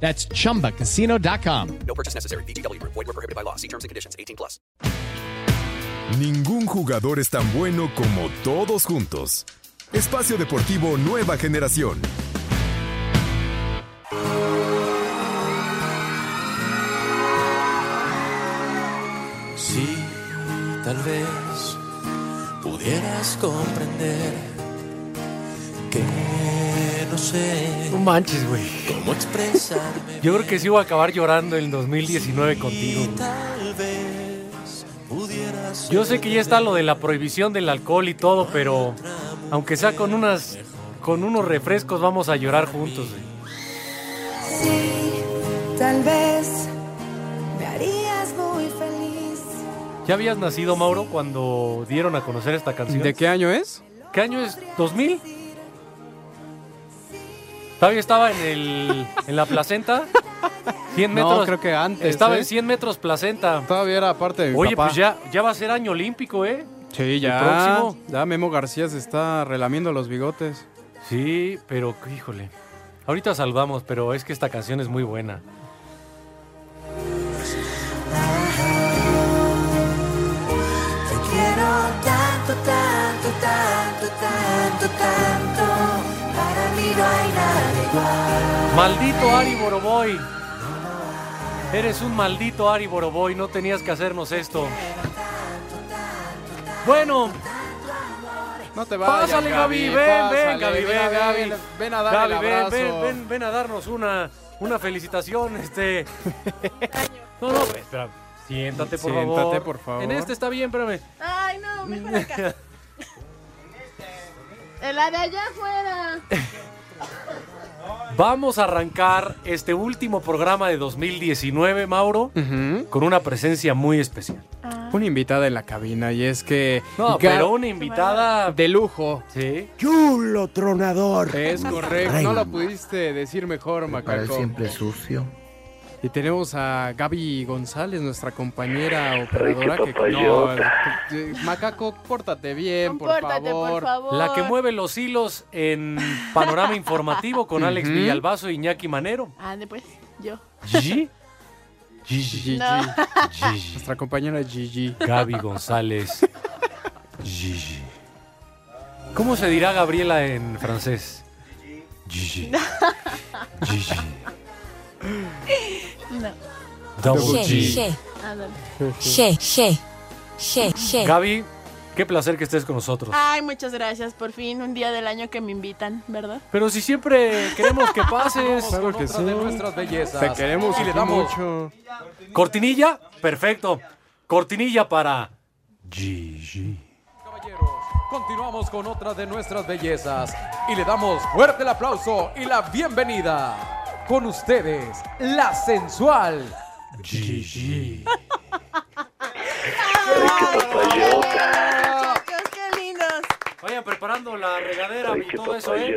That's chumbacasino.com. No purchase necessary. VGW Group. Void were prohibited by law. See terms and conditions. 18 plus. Ningún jugador es tan bueno como todos juntos. Espacio Deportivo Nueva Generación. Si tal vez pudieras comprender que no sé No manches, güey. cómo expresarme. Yo creo que sí voy a acabar llorando en 2019 contigo. Tal vez pudieras Yo sé que ya está lo de la prohibición del alcohol y todo, pero aunque sea con unas con unos refrescos vamos a llorar juntos. güey. Sí, tal vez me harías muy feliz. ¿Ya habías nacido, Mauro, cuando dieron a conocer esta canción? ¿De qué año es? ¿Qué año es? ¿2000? Todavía estaba en el en la placenta. 100 metros. No, creo que antes. Estaba ¿eh? en 100 metros placenta. Todavía era parte de mi Oye, papá. pues ya, ya va a ser año olímpico, ¿eh? Sí, ya. próximo. Ya Memo García se está relamiendo los bigotes. Sí, pero híjole. Ahorita salvamos, pero es que esta canción es muy buena. Te quiero tanto, tanto, tanto, tanto, tanto. Para mí no hay nada igual. Maldito Ari Boroboy. Eres un maldito Ari Boroboy, no tenías que hacernos esto. Bueno, No te vayas, pásale Gaby, ven, ven, pásale, Gaby, ven, Gaby. Ven a darle Gaby, el ven, ven, ven, ven a darnos una, una felicitación, este. No, no, espera. Siéntate, por Siéntate, favor. por favor. En este está bien, espérame. Ay, no, mejor acá. La de allá afuera. Vamos a arrancar este último programa de 2019, Mauro, con una presencia muy especial. Una invitada en la cabina y es que... No, pero una invitada. De lujo. Sí. Chulo tronador. Es correcto. No lo pudiste decir mejor, Para el Macaco. siempre sucio. Y tenemos a Gaby González, nuestra compañera operadora. Que, no, eh, Macaco, pórtate bien, por Compórtate, favor. por favor. La que mueve los hilos en Panorama Informativo con Alex Ujú. Villalbazo y Iñaki Manero. Ande, pues, yo. Gigi. Gigi. Gigi. No. Gigi. Nuestra compañera Gigi. Gaby González. Gigi. ¿Cómo se dirá Gabriela en francés? Gigi. Gigi. No. Double She, G. she, she, she. Gaby, qué placer que estés con nosotros. Ay, muchas gracias. Por fin, un día del año que me invitan, ¿verdad? Pero si siempre queremos que pases. Claro que sí. Te queremos Y le damos- mucho. Cortinilla, perfecto. Cortinilla para Gigi. Continuamos con otra de nuestras bellezas y le damos fuerte el aplauso y la bienvenida con ustedes, la sensual. Gigi. Muchachos, qué lindos. Vayan preparando la regadera y todo eso, ¿eh?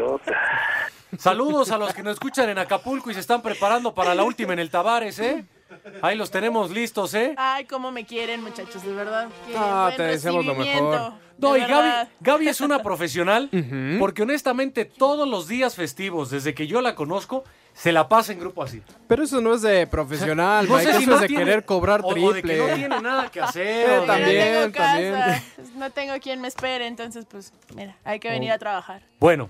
Saludos a los que nos escuchan en Acapulco y se están preparando para la última en el Tabares, ¿eh? Ahí los tenemos listos, ¿eh? Ay, cómo me quieren, muchachos, de verdad. Qué Ah, te deseamos lo mejor. No, de y. Gaby, Gaby es una profesional porque honestamente todos los días festivos, desde que yo la conozco, se la pasa en grupo así. Pero eso no es de profesional, No Mike. sé si eso no es de tiene- querer cobrar triple. O de que no tiene nada que hacer. Yo no también, tengo casa, también. No tengo quien me espere, entonces, pues, mira, hay Oh. que venir a trabajar. Bueno,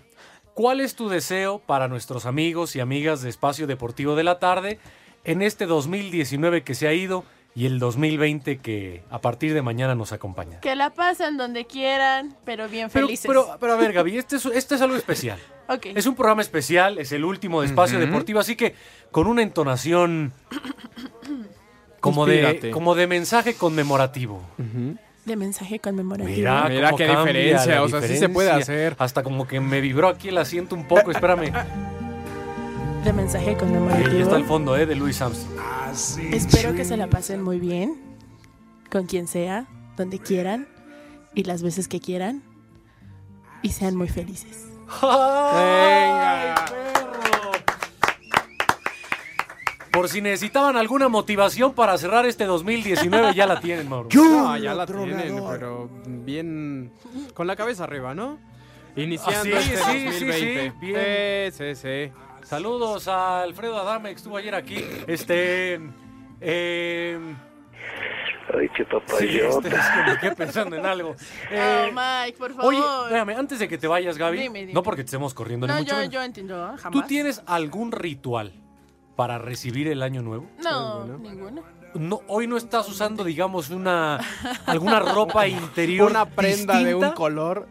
¿cuál es tu deseo para nuestros amigos y amigas de Espacio Deportivo de la Tarde en este 2019 que se ha ido y el 2020 que a partir de mañana nos acompaña? Que la pasen donde quieran, pero bien felices. pero, pero a ver, Gaby, este es, este es algo especial. Es un programa especial, es el último de Espacio. Deportivo, así que con una entonación como Inspírate. de, como de mensaje conmemorativo. De mensaje conmemorativo. Mira, Mira qué diferencia, o sea, sí se puede hacer. Hasta como que me vibró aquí el asiento un poco, espérame. De mensaje Ahí conmemorativo. está el fondo, ¿eh? De Louis Armstrong. Espero que se la pasen muy bien. con quien sea, donde quieran y las veces que quieran. Y sean muy felices. ¡Ay, perro! Por si necesitaban alguna motivación para cerrar este 2019, ya la tienen, Mauro. No, ya la tienen, pero bien con la cabeza arriba, ¿no? Iniciando Ah, sí, este sí, sí, 2020. sí, bien. Sí, sí, sí. Saludos a Alfredo Adame, que estuvo ayer aquí. Este. Eh, Ay, qué sí, este, es que me quedé pensando en algo. Eh, oh, Mike, por favor. Oye, espérame, antes de que te vayas, Gaby, Dime, dime. no porque te estemos corriendo ni no, mucho yo, menos. yo entiendo, ¿eh? jamás. ¿Tú tienes algún ritual para recibir el año nuevo? No, ninguno. No, hoy no estás usando, digamos, una alguna ropa interior Una prenda de un color.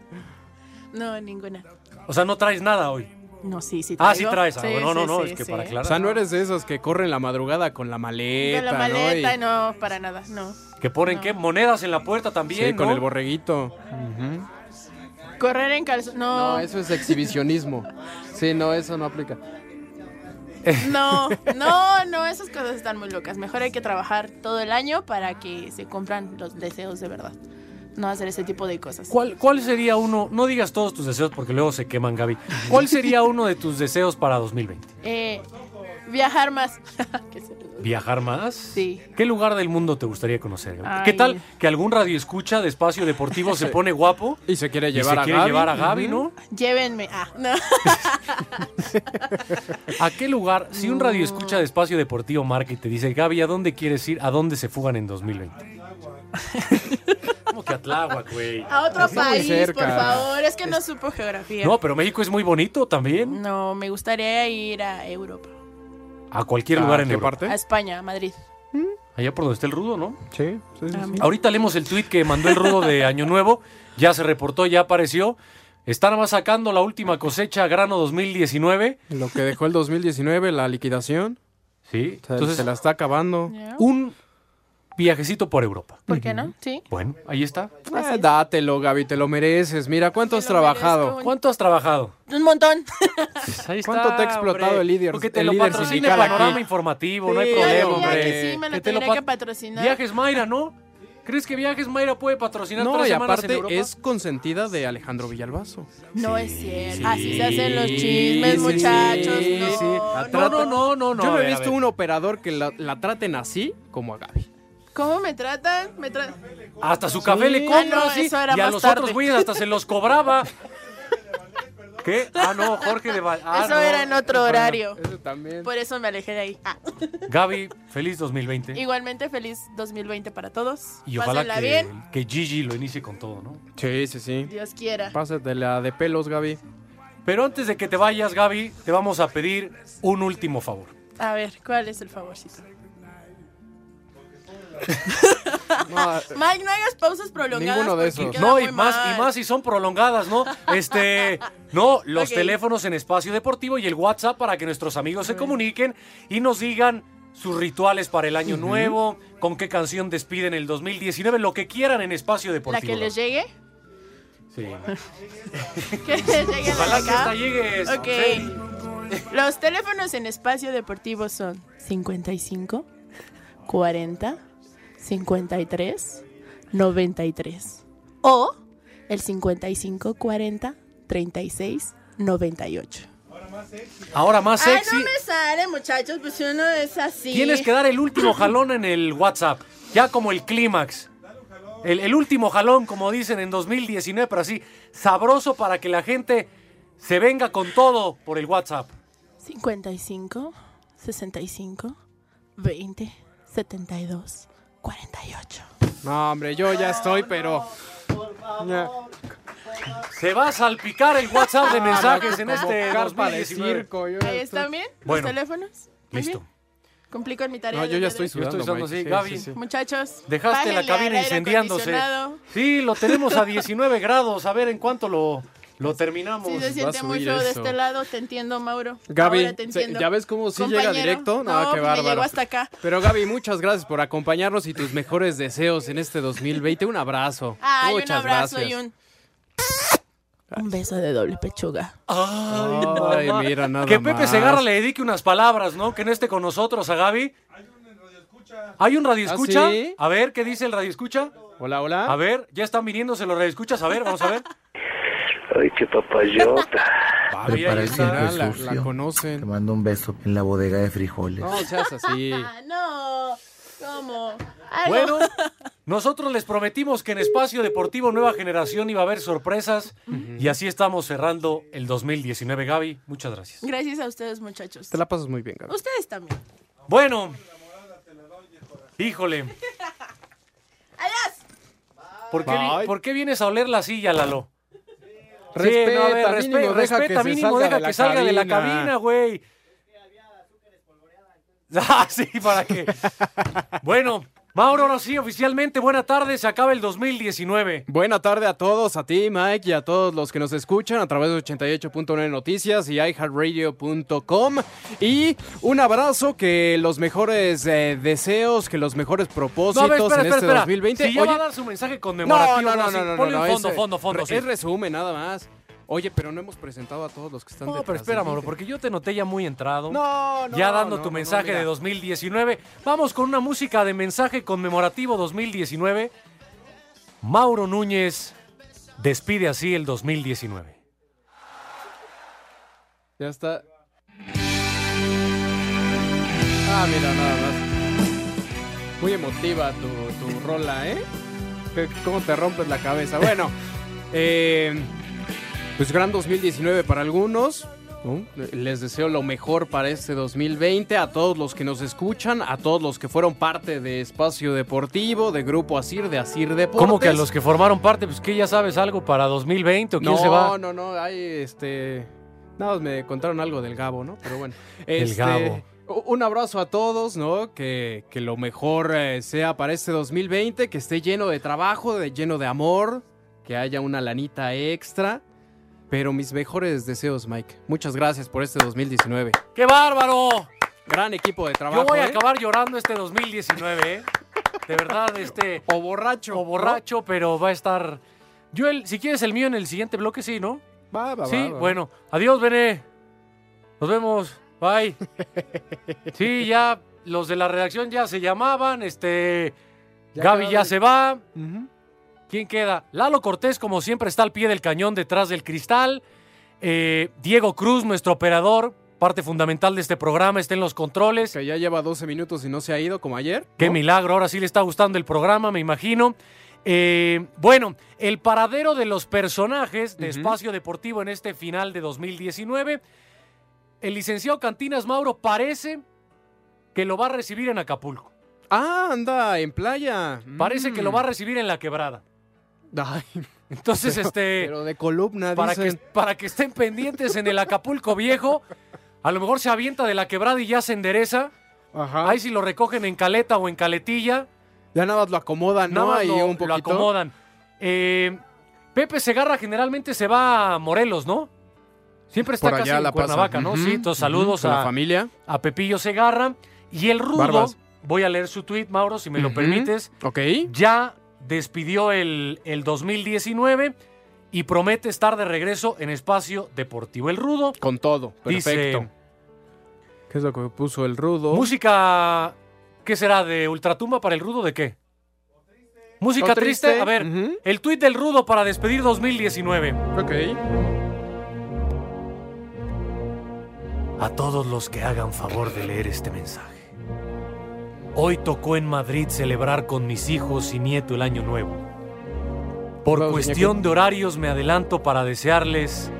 No, ninguna. O sea, no traes nada hoy. No, sí, sí Ah, traigo. sí traes. Ah, Sí, no, no, sí, no, sí, es que sí. para O aclarar. sea, no eres de esos que corren la madrugada con la maleta, De la ¿no? maleta, Y- no, para nada, no. Que ponen, ¿qué? Monedas en la puerta también, Sí, con ¿no? el borreguito. Correr en calzón, no. No, eso es exhibicionismo. Sí, no, eso no aplica. No, no, no, esas cosas están muy locas. Mejor hay que trabajar todo el año para que se cumplan los deseos de verdad. No hacer ese tipo de cosas. ¿Cuál, ¿Cuál sería uno? No digas todos tus deseos porque luego se queman, Gaby. ¿Cuál sería uno de tus deseos para 2020? Eh, viajar más. ¿Viajar más? Sí. ¿Qué lugar del mundo te gustaría conocer? Ay. ¿Qué tal que algún radio escucha de espacio deportivo se pone guapo Y se quiere y llevar se a quiere Gaby. llevar a Gaby. ¿no? Llévenme. Ah, no. ¿A qué lugar? Si un radio escucha de espacio deportivo marca y te dice, Gaby, ¿a dónde quieres ir? ¿A dónde se fugan en 2020? ¿Cómo que a Tláhuac, güey? A otro país, cerca. por favor. Es que no supo geografía. No, pero México es muy bonito también. No, me gustaría ir a Europa. A cualquier ¿A lugar en qué Europa. parte? A España, a Madrid. Allá por donde está el rudo, ¿no? Sí, sí, sí, Ah, sí. mira. Ahorita leemos el tweet que mandó el rudo de Año Nuevo. Ya se reportó, ya apareció. Está nada más sacando la última cosecha grano 2019. Lo que dejó el 2019, la liquidación, Sí. se, Entonces, se la está acabando. Ya. un viajecito por Europa. ¿Por qué no? Sí. Bueno, ahí está. Eh, dátelo, Gaby, te lo mereces. Mira, ¿cuánto has trabajado? merezco. ¿Cuánto has trabajado? Un montón. Ahí ¿Cuánto te ha explotado el líder- Porque te el lo líder patrocine sindical Panorama aquí? Informativo, no hay Sí, problema, hombre. que sí, me lo Que te lo tendría que pa- patrocinar. Viajes Mayra, ¿no? ¿Crees que Viajes Mayra puede patrocinar No, tres y semanas en aparte Europa? es consentida de Alejandro Villalbazo. No es cierto. Así se hacen los chismes, sí, muchachos. sí, no, sí. No, No, no, no, no, no. Yo a no he ver, a visto ver. un operador que la, la traten así como a Gaby. ¿Cómo me tratan? Me tra- Hasta su café le Ah, compra, no, sí. eso era y a los tarde. otros güeyes hasta se los cobraba. ¿Qué? Ah, no, Jorge de Val- ah, Eso no. era en otro horario. Eso también. Por eso me alejé de ahí. Ah. Gaby, feliz 2020. Igualmente, feliz 2020 para todos. Y ojalá Pásenla que, bien. que Gigi lo inicie con todo, ¿no? Sí, sí, sí. Dios quiera. Pásate la de pelos, Gaby. Pero antes de que te vayas, Gaby, te vamos a pedir un último favor. A ver, ¿cuál es el favorcito? No, Mike, no hagas pausas prolongadas. Ninguno de esos. No, y más, mal. y más si son prolongadas, ¿no? Este, no, los teléfonos en espacio deportivo y el WhatsApp para que nuestros amigos se comuniquen y nos digan sus rituales para el año nuevo, con qué canción despiden el 2019, lo que quieran en espacio La deportivo. que les llegue. Sí. Que les llegue Ojalá la que acá. esta llegue. Ok. sí. Los teléfonos en espacio deportivo son 55 40 53 93 o el 55 40 36 98. Ahora más Ay, sexy. no me sale, muchachos, pues si uno es así. Tienes que dar el último jalón en el WhatsApp, ya como el clímax. El, el último jalón, como dicen en 2019, pero así, sabroso para que la gente se venga con todo por el WhatsApp. 55 65 20 72 48. no, hombre, yo ya estoy, pero. Ya. Se va a salpicar el WhatsApp de mensajes en este carpa de 2019. circo. yo Ahí estoy- están bien Bueno, los teléfonos. Muy Listo. bien. Cumplí con mi tarea. No, yo del ya día de estoy hoy. Sudando, usando Mike. así, Sí, Gaby. sí, sí. Muchachos. Dejaste la bájenle al cabina aire incendiándose. acondicionado. Sí, lo tenemos a 19 grados. A ver en cuánto lo, lo terminamos. Sí, se siente muy feo de este lado, te entiendo, Mauro. Gaby, Ahora te entiendo. ¿ya ves cómo sí llega directo? No, No, qué me bárbaro. llegó hasta acá. Pero Gaby, muchas gracias por acompañarnos y tus mejores deseos en este 2020. Un abrazo. Ay, muchas un abrazo gracias. y un... Un beso de doble pechuga. Ay, Ay, mira, nada Que Pepe más. Segarra le dedique unas palabras, ¿no? Que no esté con nosotros a Gaby. ¿Hay un radio escucha? ¿Ah, sí? A ver, ¿qué dice el radio escucha? Hola, hola. A ver, ya están viniéndose los radio escuchas. A ver, vamos a ver. Ay, qué papayota. Ahí Prepara el la- la sucio. Te mando un beso en la bodega de frijoles. No seas así. Ah, no. ¿Cómo? Ah, no. Bueno, nosotros les prometimos que en Espacio Deportivo Nueva Generación iba a haber sorpresas y así estamos cerrando el 2019. Gaby, muchas gracias. Gracias a ustedes, muchachos. Te la pasas muy bien, Gaby. Ustedes también. Bueno, híjole, Adiós. ¿por qué, por qué vienes a oler la silla, Lalo? Sí, Respeta, no, a ver, mínimo, deja respeta, que mínimo, salga deja de la que salga de la cabina. cabina, güey. Ah, sí, para que. Bueno, Mauro, ahora sí, oficialmente, buena tarde, se acaba el 2019. Buena tarde a todos, a ti, Mike, y a todos los que nos escuchan a través de 88.9 Noticias y iHeartRadio.com. Y un abrazo, que los mejores eh, deseos, que los mejores No, propósitos a ver, espera, en espera, este espera. 2020. Si ya Oye, va a dar su mensaje no, conmemorativo, no, no, no, no, ponle no, un es, fondo, fondo, fondo, sí. Es resumen, nada más. Oye, pero no hemos presentado a todos los que están No, pero espera. Mauro, porque yo te noté ya muy entrado. No, no, ya dando no, tu no, mensaje no, de 2019. Vamos con una música de mensaje conmemorativo 2019. Mauro Núñez despide así el 2019. Ya está. Ah, mira, nada más. Muy emotiva tu, tu rola, ¿eh? ¿Cómo te rompes la cabeza? Bueno, eh, pues gran 2019 para algunos. ¿no? Les deseo lo mejor para este 2020 a todos los que nos escuchan, a todos los que fueron parte de Espacio Deportivo, de Grupo Asir, de Asir Deportes. ¿Cómo que a los que formaron parte, pues que ya sabes algo para 2020 o quién no, se va? No, no, hay este. Nada, más me contaron algo del Gabo, ¿no? Pero bueno. El Este, Gabo. u- Un abrazo a todos, ¿no? Que, que lo mejor eh, sea para este 2020, que esté lleno de trabajo, de, lleno de amor, que haya una lanita extra. Pero mis mejores deseos, Mike. Muchas gracias por este 2019. ¡Qué bárbaro! Gran equipo de trabajo. Yo voy a ¿eh? acabar llorando este 2019, ¿eh? De verdad, este... O borracho. O borracho, pero va a estar... Yo, el, si quieres el mío en el siguiente bloque, sí, ¿no? ¿no? Va, va, Sí, va, va. bueno. Adiós, Bené. Nos vemos. Bye. Sí, ya los de la redacción ya se llamaban. Este. Ya Gaby ya se va. ¿Quién queda? Lalo Cortés, como siempre, está al pie del cañón detrás del cristal. Eh, Diego Cruz, nuestro operador, parte fundamental de este programa, está en los controles. Que ya lleva 12 minutos y no se ha ido como ayer. Qué milagro, ahora sí le está gustando el programa, me imagino. Eh, bueno, el paradero de los personajes de. Espacio Deportivo en este final de 2019. El licenciado Cantinas Mauro parece que lo va a recibir en Acapulco. Ah, anda, en playa. Parece que lo va a Mm. recibir en la quebrada. Ay, Entonces, pero, este, pero de columna, para que, dicen. para que estén pendientes en el Acapulco viejo, a lo mejor se avienta de la quebrada y ya se endereza. Ajá. Ahí si lo recogen en caleta o en caletilla. Ya nada más lo acomodan, Nada ¿no? más Ahí lo, un lo poquito. acomodan. Eh, Pepe Segarra generalmente se va a Morelos, ¿no? Siempre está Por casi allá en la pasa. Cuernavaca, ¿no? Sí, entonces saludos a, la familia. a Pepillo Segarra. Y el rudo, Barbas. voy a leer su tweet, Mauro, si me lo permites. Ok. Ya despidió el, el 2019 y promete estar de regreso en espacio deportivo. El rudo Con todo. dice, Perfecto. ¿Qué es lo que puso el rudo? música, ¿qué será? ¿De ultratumba para el rudo? ¿De qué? Música ¿O triste. triste? A ver, el tuit del rudo para despedir 2019. Ok. A todos los que hagan favor de leer este mensaje. Hoy tocó en Madrid celebrar con mis hijos y nieto el año nuevo. Por cuestión Iñaki. de horarios me adelanto para desearles...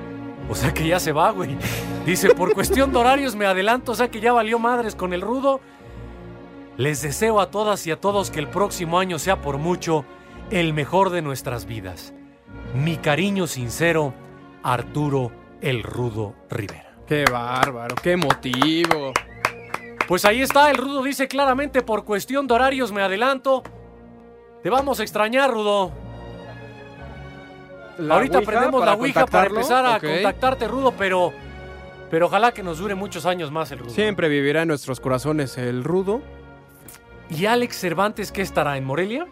O sea que ya se va, güey. Dice, por cuestión de horarios me adelanto, o sea que ya valió madres con el rudo. Les deseo a todas y a todos que el próximo año sea por mucho el mejor de nuestras vidas. Mi cariño sincero, Arturo el Rudo Rivera. Qué bárbaro, qué motivo. Pues ahí está, el Rudo dice claramente, por cuestión de horarios me adelanto. Te vamos a extrañar, Rudo. La Ahorita Ouija prendemos la Ouija para empezar a contactarte, Rudo, pero, pero ojalá que nos dure muchos años más el Rudo. Siempre vivirá en nuestros corazones el rudo. ¿Y Alex Cervantes qué estará en Morelia?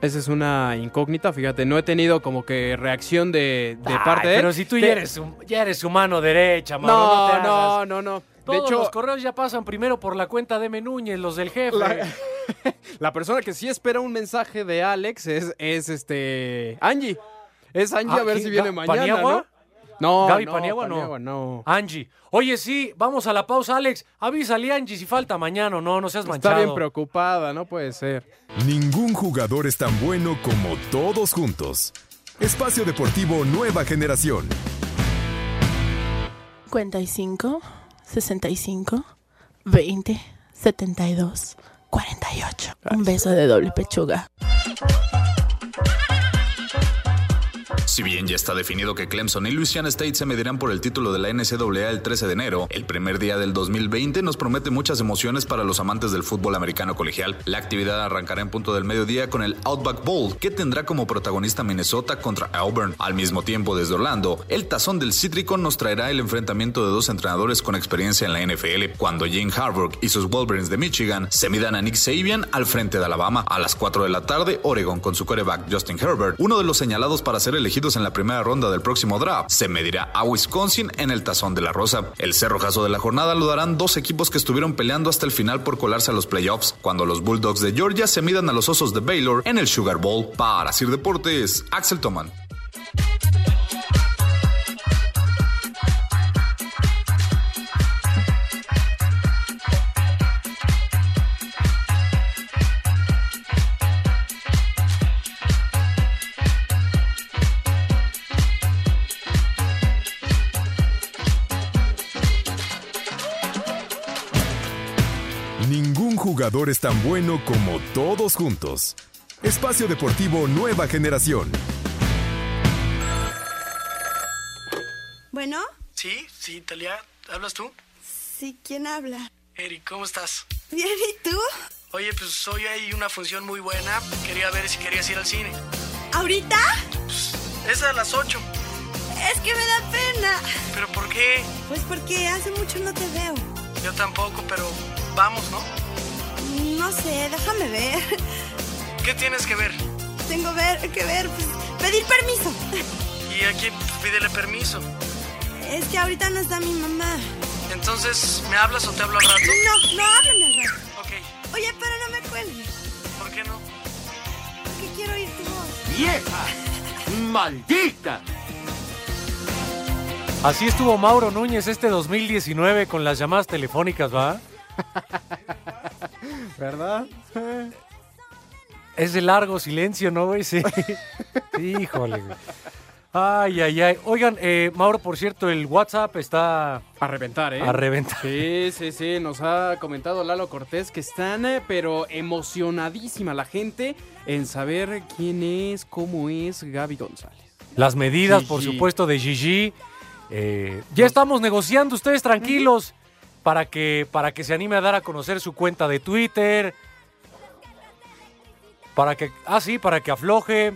Esa es una incógnita, fíjate, no he tenido como que reacción de, de Ay, parte de él. Pero si tú Te- ya eres, ya eres humano derecha, Mauro, No, no, no, no. Todos hecho- los correos ya pasan primero por la cuenta de Menúñez, los del jefe. La, la persona que sí espera un mensaje de Alex es, es este Angie. Es Angie Ah, a ver si viene mañana, ¿Paniagua? ¿no? No, Gaby no, Paniagua, no. Paniagua, no. Angie. Oye, sí, vamos a la pausa, Alex. Avísale, Angie, si falta mañana o no, no seas manchado. Está bien preocupada, no puede ser. Ningún jugador es tan bueno como todos juntos. Espacio Deportivo Nueva Generación. 55, 65, 20, 72, 48. Un beso de doble pechuga. Si bien ya está definido que Clemson y Louisiana State se medirán por el título de la NCAA el 13 de enero, el primer día del 2020 nos promete muchas emociones para los amantes del fútbol americano colegial. La actividad arrancará en punto del mediodía con el Outback Bowl, que tendrá como protagonista Minnesota contra Auburn. Al mismo tiempo, desde Orlando, el tazón del Cítrico nos traerá el enfrentamiento de dos entrenadores con experiencia en la NFL, cuando Jane Harbaugh y sus Wolverines de Michigan se midan a Nick Sabian al frente de Alabama. A las 4 de la tarde, Oregon con su quarterback Justin Herbert, uno de los señalados para ser en la primera ronda del próximo draft, se medirá a Wisconsin en el Tazón de la Rosa. El cerrojazo de la jornada lo darán dos equipos que estuvieron peleando hasta el final por colarse a los playoffs, cuando los Bulldogs de Georgia se midan a los Osos de Baylor en el Sugar Bowl. Para Sir Deportes, Axel Toman. Jugador es tan bueno como todos juntos. Espacio Deportivo Nueva Generación. Bueno, Sí, sí, Talia, ¿hablas tú? sí, ¿quién habla? Eric, ¿cómo estás? Bien, ¿y tú? Oye, pues hoy hay una función muy buena. Quería ver si querías ir al cine. ¿Ahorita? Es a las 8. Es que me da pena. ¿Pero por qué? Pues porque hace mucho no te veo. Yo tampoco, pero vamos, ¿no? No sé, déjame ver. ¿Qué tienes que ver? Tengo ver, que ver, pues, pedir permiso. Y aquí pues, pídele permiso. Es que ahorita no está mi mamá. Entonces, ¿me hablas o te hablo al rato? No, no, háblame al rato. Ok. Oye, pero no me cuelgues. ¿Por qué no? Porque quiero oír tu voz. ¡Vieja! ¡Maldita! Así estuvo Mauro Núñez este 2019 con las llamadas telefónicas, ¿va? ¿Verdad? Es de largo silencio, ¿no, güey? Sí. Híjole, güey. Ay, ay, ay. Oigan, eh, Mauro, por cierto, el WhatsApp está... A reventar, ¿eh? A reventar. Sí, sí, sí. Nos ha comentado Lalo Cortés que están, eh, pero emocionadísima la gente en saber quién es, cómo es Gaby González. Las medidas, por supuesto, de Gigi. Eh, ya estamos negociando, ustedes tranquilos, para que, para que se anime a dar a conocer su cuenta de Twitter. Para que, ah, sí, para que afloje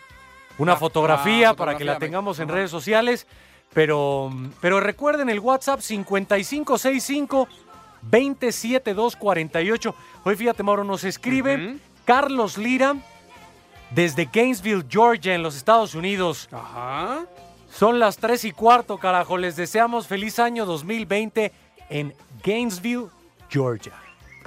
una Ah, fotografía, ah, para que la tengamos en redes sociales. Pero, pero recuerden el WhatsApp 5565 27248. Hoy fíjate, Mauro, nos escribe Carlos Lira desde Gainesville, Georgia, en los Estados Unidos. Ajá. Son las 3 y cuarto, carajo. Les deseamos feliz año 2020 en Gainesville, Georgia.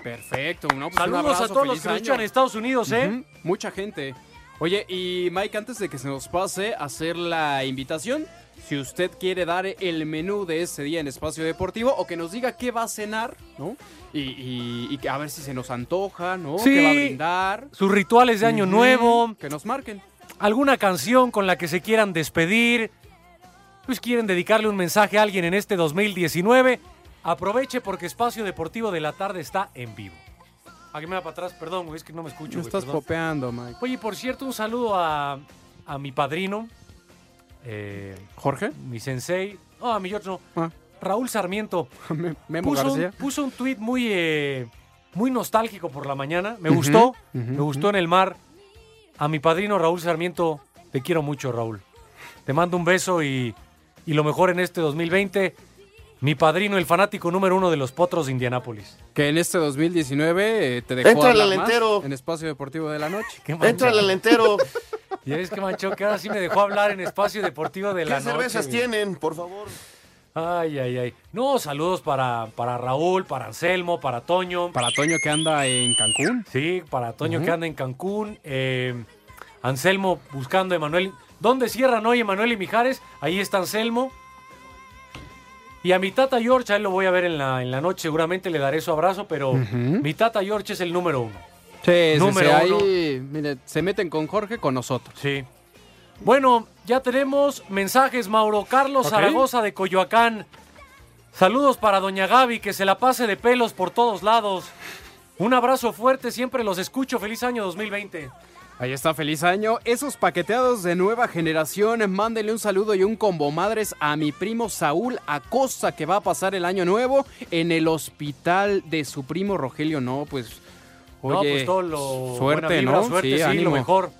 Perfecto. No, pues un Saludos abrazo, a todos los que nos escuchan en Estados Unidos, ¿eh? Mucha gente. Oye, y Mike, antes de que se nos pase a hacer la invitación, si usted quiere dar el menú de ese día en Espacio Deportivo o que nos diga qué va a cenar, ¿no? Y, y- y que a ver si se nos antoja, ¿no? Sí. ¿Qué va a brindar? Sus rituales de Año Nuevo. Que nos marquen. alguna canción con la que se quieran despedir, pues quieren dedicarle un mensaje a alguien en este 2019, aproveche porque Espacio Deportivo de la Tarde está en vivo. Aquí me va para atrás, perdón, güey, es que no me escucho. Me güey, estás perdón. popeando, Mike. Oye, por cierto, un saludo a, a mi padrino, eh, ¿Jorge? mi sensei, no, a mi otro, no, Raúl Sarmiento. Memo puso, García. Un, puso un tweet muy, eh, muy nostálgico por la mañana. Me Ujú, gustó, ujú, me gustó en el mar. A mi padrino Raúl Sarmiento, te quiero mucho, Raúl. Te mando un beso y, y lo mejor en este 2020. Mi padrino, el fanático número uno de los potros de Indianápolis. Que en este 2019 eh, te dejó Éntrale hablar al más entero. en Espacio Deportivo de la Noche. Qué manchado. Éntrale al entero. Ya ves que manchó que ahora sí me dejó hablar en espacio deportivo de ¿Qué la noche. cervezas güey. tienen, por favor? Ay, ay, ay. No, saludos para, para Raúl, para Anselmo, para Toño. Para Toño que anda en Cancún. Sí, para Toño que anda en Cancún. eh, Anselmo buscando a Emanuel. ¿Dónde cierran hoy Emanuel y Mijares? Ahí está Anselmo. Y a mi tata George, a él lo voy a ver en la, en la noche, seguramente le daré su abrazo, pero Ujú. mi tata George es el número uno. Sí, sí, Número sí, uno. ahí, mire, se meten con Jorge, con nosotros. Sí. Bueno, ya tenemos mensajes, Mauro. Carlos. Zaragoza de Coyoacán. Saludos para doña Gaby, que se la pase de pelos por todos lados. Un abrazo fuerte, siempre los escucho. Feliz año 2020. Ahí está, feliz año. Esos paqueteados de nueva generación, mándenle un saludo y un combo madres a mi primo Saúl Acosta, que va a pasar el año nuevo en el hospital de su primo Rogelio. No, pues. no, pues todo lo suerte, vibra, ¿no? Suerte, sí, ánimo. lo mejor.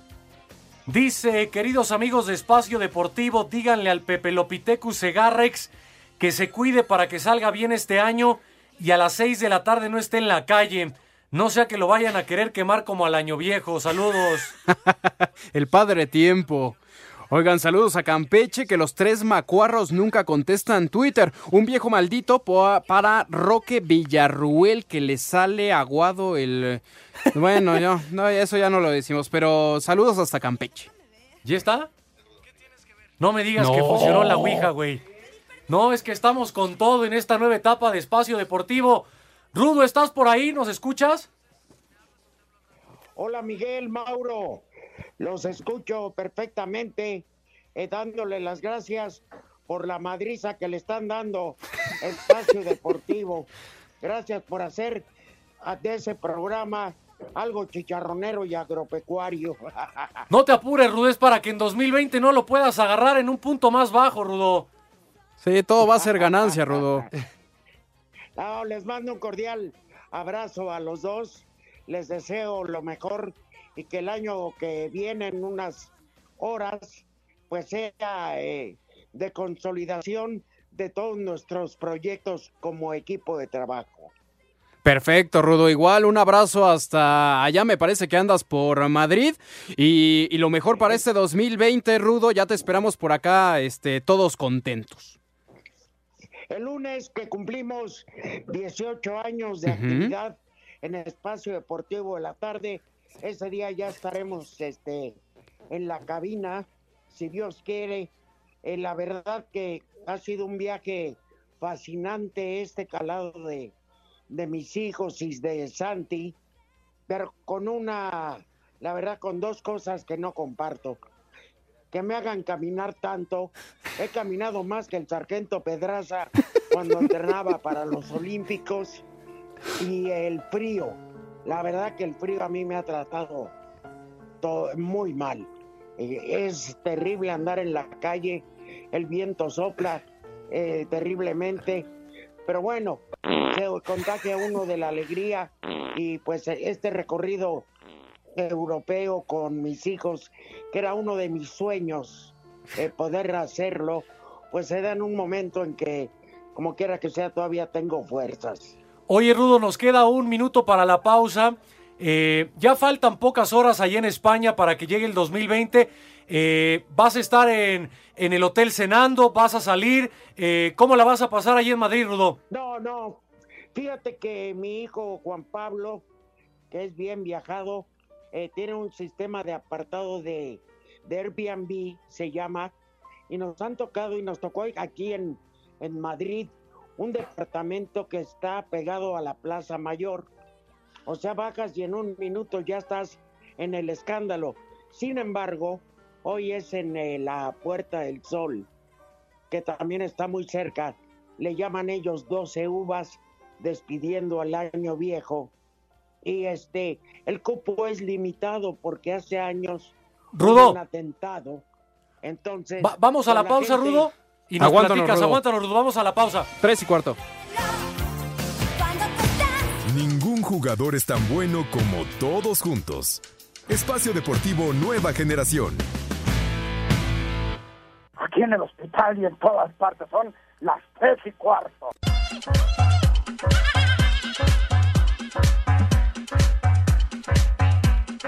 Dice, queridos amigos de Espacio Deportivo, díganle al Pepe Lopitecu Segarrex que se cuide para que salga bien este año y a las 6 de la tarde no esté en la calle. No sea que lo vayan a querer quemar como al año viejo. Saludos. El padre tiempo. Oigan, saludos a Campeche, que los tres macuarros nunca contestan Twitter. Un viejo maldito para Roque Villarruel, que le sale aguado el... Bueno, yo, no, eso ya no lo decimos, pero saludos hasta Campeche. ¿Ya está? No me digas No. que funcionó la Ouija, güey. No, es que estamos con todo en esta nueva etapa de espacio deportivo. Rudo, ¿estás por ahí? ¿Nos escuchas? Hola Miguel, Mauro, los escucho perfectamente, eh, dándole las gracias por la madriza que le están dando Espacio Deportivo. Gracias por hacer ah, de ese programa algo chicharronero y agropecuario. No te apures, Rudo, es para que en 2020 no lo puedas agarrar en un punto más bajo, Rudo. Sí, todo va a ser ganancia, Rudo. Les mando un cordial abrazo a los dos. Les deseo lo mejor y que el año que viene, en unas horas, pues sea eh, de consolidación de todos nuestros proyectos como equipo de trabajo. Perfecto, Rudo. Igual un abrazo hasta allá. Me parece que andas por Madrid. Y, y lo mejor para este 2020, Rudo. Ya te esperamos por acá, este, todos contentos. El lunes que cumplimos 18 años de actividad en el espacio deportivo de la tarde, ese día ya estaremos este, en la cabina, si Dios quiere. Eh, la verdad que ha sido un viaje fascinante este calado de, de mis hijos y de Santi, pero con una, la verdad, con dos cosas que no comparto. Que me hagan caminar tanto. He caminado más que el sargento Pedraza cuando entrenaba para los Olímpicos. Y el frío. La verdad que el frío a mí me ha tratado muy mal. Eh, Es terrible andar en la calle. El viento sopla eh, terriblemente. Pero bueno, se contagia uno de la alegría. Y pues este recorrido europeo con mis hijos, que era uno de mis sueños, eh, poder hacerlo, pues se da en un momento en que, como quiera que sea, todavía tengo fuerzas. Oye, Rudo, nos queda un minuto para la pausa. Eh, ya faltan pocas horas allá en España para que llegue el 2020. Eh, ¿Vas a estar en, en el hotel cenando? ¿Vas a salir? Eh, ¿Cómo la vas a pasar allí en Madrid, Rudo? No, no, fíjate que mi hijo Juan Pablo, que es bien viajado, eh, tiene un sistema de apartado de, de Airbnb, se llama, y nos han tocado y nos tocó aquí en, en Madrid un departamento que está pegado a la Plaza Mayor. O sea, bajas y en un minuto ya estás en el escándalo. Sin embargo, hoy es en eh, la Puerta del Sol, que también está muy cerca. Le llaman ellos 12 uvas despidiendo al año viejo. Y este, el cupo es limitado porque hace años Rudo. hubo un atentado. Entonces, Va- vamos a la pausa, gente- Rudo. Y nos Aguántanos, platicas, Rudo. aguántanos, Rudo. Vamos a la pausa. Tres y cuarto. Ningún jugador es tan bueno como todos juntos. Espacio Deportivo Nueva Generación. Aquí en el hospital y en todas partes son las tres y cuarto.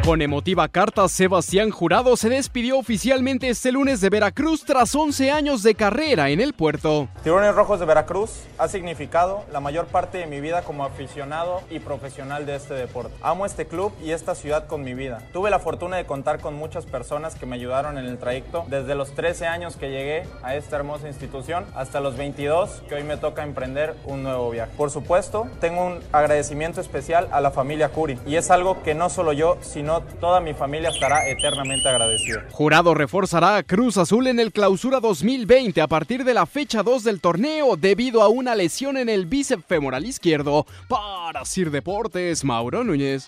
Con emotiva carta, Sebastián Jurado se despidió oficialmente este lunes de Veracruz tras 11 años de carrera en el puerto. Tiburones Rojos de Veracruz ha significado la mayor parte de mi vida como aficionado y profesional de este deporte. Amo este club y esta ciudad con mi vida. Tuve la fortuna de contar con muchas personas que me ayudaron en el trayecto desde los 13 años que llegué a esta hermosa institución hasta los 22 que hoy me toca emprender un nuevo viaje. Por supuesto, tengo un agradecimiento especial a la familia Curi y es algo que no solo yo, sino toda mi familia estará eternamente agradecida. Jurado reforzará a Cruz Azul en el Clausura 2020 a partir de la fecha 2 del torneo debido a una lesión en el bíceps femoral izquierdo. Para Sir Deportes, Mauro Núñez.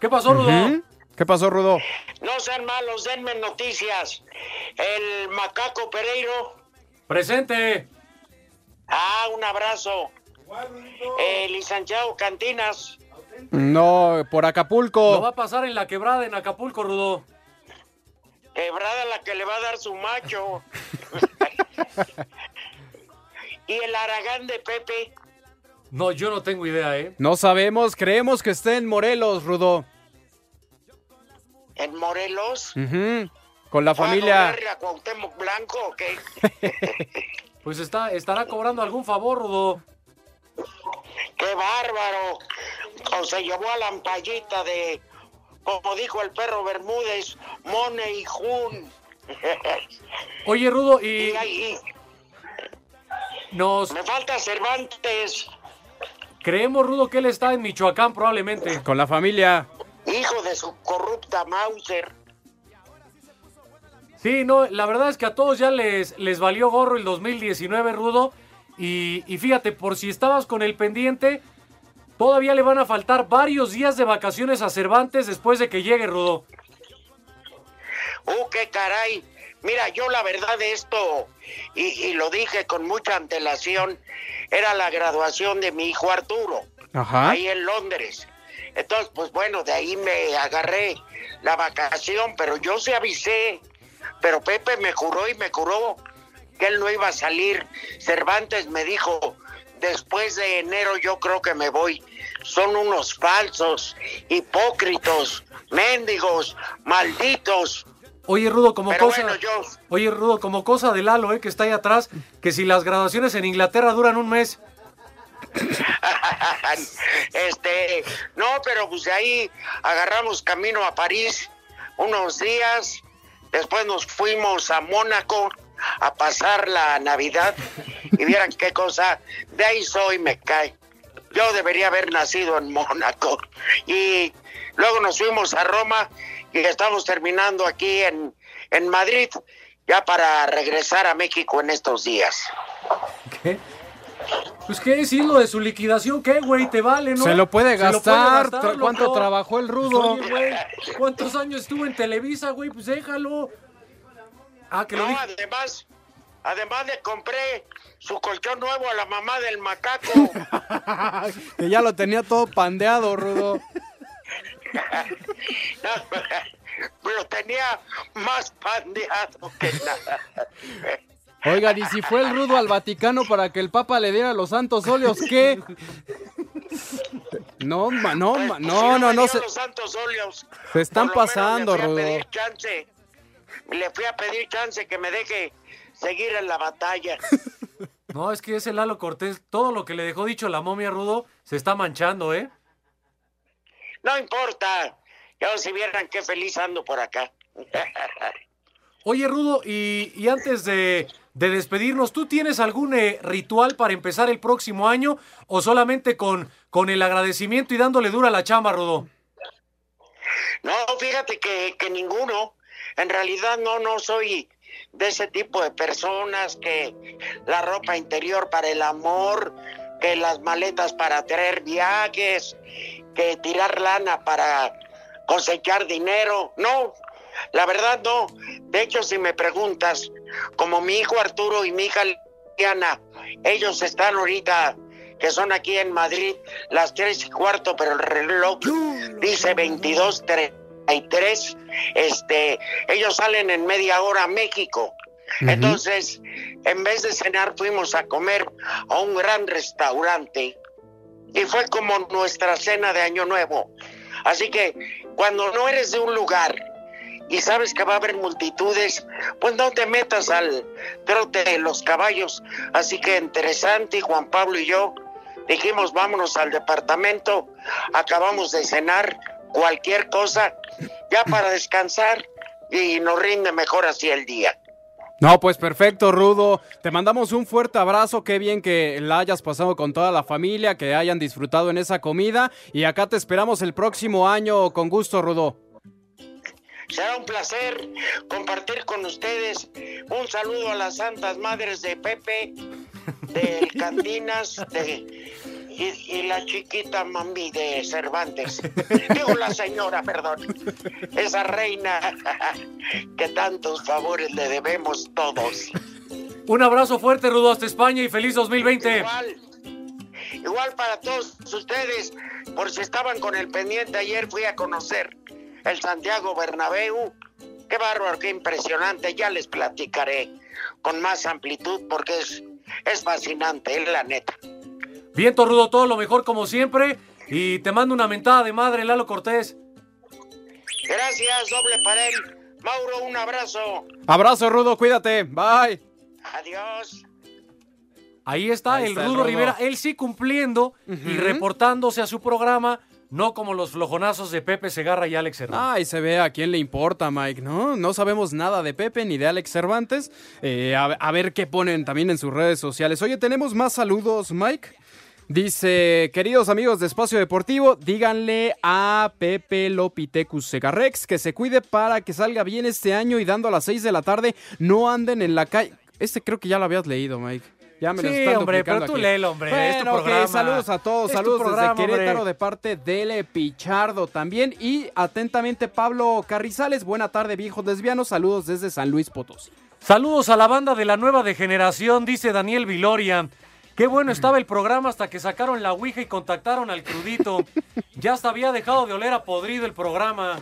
¿Qué pasó, Rudo? ¿Qué pasó, Rudo? no sean malos, denme noticias. El macaco Pereiro. Presente. Ah, un abrazo. El Santiago Cantinas. No, por Acapulco. Lo va a pasar en la quebrada en Acapulco, Rudo. Quebrada la que le va a dar su macho. y el Aragán de Pepe. No, yo no tengo idea, ¿eh? No sabemos, creemos que está en Morelos, Rudo. En Morelos. Con la ¿Va a familia. a Cuauhtémoc Blanco o qué? Pues está, estará cobrando algún favor, Rudo. ¡Qué bárbaro! O se llevó a la ampallita de, como dijo el perro Bermúdez, Mone y Jun. Oye, Rudo, y Y ahí, nos me falta Cervantes, creemos, Rudo, que él está en Michoacán probablemente. Con la familia. hijo de su corrupta Mauser. Sí, no, la verdad es que a todos ya les, les valió gorro el 2019, Rudo. Y, y fíjate, por si estabas con el pendiente, todavía le van a faltar varios días de vacaciones a Cervantes después de que llegue, Rudo. ¡Uh, qué caray! Mira, yo la verdad de esto, y, y lo dije con mucha antelación, era la graduación de mi hijo Arturo, Ajá. ahí en Londres. Entonces, pues bueno, de ahí me agarré la vacación, pero yo se avisé, pero Pepe me juró y me curó que él no iba a salir. Cervantes me dijo, después de enero yo creo que me voy. Son unos falsos, hipócritos, mendigos, malditos. Oye, Rudo, como Pero cosa. bueno, yo- Oye, Rudo, como cosa de Lalo, eh, que está ahí atrás, que si las graduaciones en Inglaterra duran un mes. este, no, pero pues de ahí agarramos camino a París unos días, después nos fuimos a Mónaco a pasar la Navidad y vieran qué cosa, de ahí soy, me cae. Yo debería haber nacido en Mónaco y luego nos fuimos a Roma y estamos terminando aquí en, en Madrid ya para regresar a México en estos días. ¿Qué? Pues qué decir lo de su liquidación, ¿qué, güey? Te vale, ¿no? Se lo puede lo gastar. ¿Cuánto loco. trabajó el Rudo? Oye, güey, ¿cuántos años estuvo en Televisa, güey? Pues déjalo. Ah, que lo No, dije. además, además le compré su colchón nuevo a la mamá del macaco. que ya lo tenía todo pandeado, Rudo. No, lo tenía más pandeado que nada. Oigan, ¿y si fue el Rudo al Vaticano para que el Papa le diera los santos óleos, qué? No, ma- no, ma- Pues, no, no, no, se... los santos óleos. se están pasando, Rudo. Le fui a pedir chance que me deje seguir en la batalla. No, es que ese Lalo Cortés, todo lo que le dejó dicho la momia Rudo, se está manchando, ¿eh? No importa. Ya si vieran qué feliz ando por acá. Oye, Rudo, y, y antes de, de despedirnos, ¿tú tienes algún eh, ritual para empezar el próximo año o solamente con, con el agradecimiento y dándole dura a la chamba, Rudo? No, fíjate que, que ninguno. En realidad no, no soy de ese tipo de personas que la ropa interior para el amor, que las maletas para traer viajes, que tirar lana para cosechar dinero. No, La verdad no. De hecho, si me preguntas, como mi hijo Arturo y mi hija Liliana, ellos están ahorita, que son aquí en Madrid, las tres y cuarto, pero el reloj dice 22.33. Este, ellos salen en media hora a México. Entonces, en vez de cenar, fuimos a comer a un gran restaurante y fue como nuestra cena de Año Nuevo. Así que cuando no eres de un lugar y sabes que va a haber multitudes, pues no te metas al trote de los caballos. Así que entre Santi, Juan Pablo y yo dijimos vámonos al departamento, acabamos de cenar, cualquier cosa, ya para descansar y nos rinde mejor así el día. No, pues perfecto, Rudo. Te mandamos un fuerte abrazo. Qué bien que la hayas pasado con toda la familia, que hayan disfrutado en esa comida. Y acá te esperamos el próximo año con gusto, Rudo. Será un placer compartir con ustedes. Un saludo a las santas madres de Pepe, de Candinas, de, y, y la chiquita mami de Cervantes. Digo la señora, perdón. Esa reina que tantos favores le debemos todos. Un abrazo fuerte, Rudo, hasta España y feliz 2020. Igual, igual para todos ustedes, por si estaban con el pendiente, ayer fui a conocer el Santiago Bernabéu. Qué bárbaro, qué impresionante, ya les platicaré con más amplitud porque es, es fascinante, es la neta. Viento, Rudo, todo lo mejor como siempre. Y te mando una mentada de madre, Lalo Cortés. Gracias, doble para él. Mauro, un abrazo. Abrazo, Rudo, cuídate. Bye. Adiós. Ahí está Ahí el está el Rudo Rudo. Rivera, él sí cumpliendo y reportándose a su programa, no como los flojonazos de Pepe Segarra y Alex Hernández. Ay, se ve a quién le importa, Mike, ¿no? No sabemos nada de Pepe ni de Alex Cervantes. Eh, a, a ver qué ponen también en sus redes sociales. Oye, tenemos más saludos, Mike. Dice, queridos amigos de Espacio Deportivo, díganle a Pepe Lopitecus Segarrex que se cuide para que salga bien este año y dando a las 6 de la tarde no anden en la calle. Este creo que ya lo habías leído, Mike. Ya me lo Sí, están hombre, pero tú aquí. léelo, hombre, es tu saludos a todos, Es saludos programa, desde Querétaro hombre. de parte de Pichardo también. Y atentamente Pablo Carrizales, buena tarde viejos lesbianos, saludos desde San Luis Potosí. Saludos a la banda de la nueva degeneración, dice Daniel Viloria. Qué bueno estaba el programa hasta que sacaron la Ouija y contactaron al crudito. Ya hasta había dejado de oler a podrido el programa.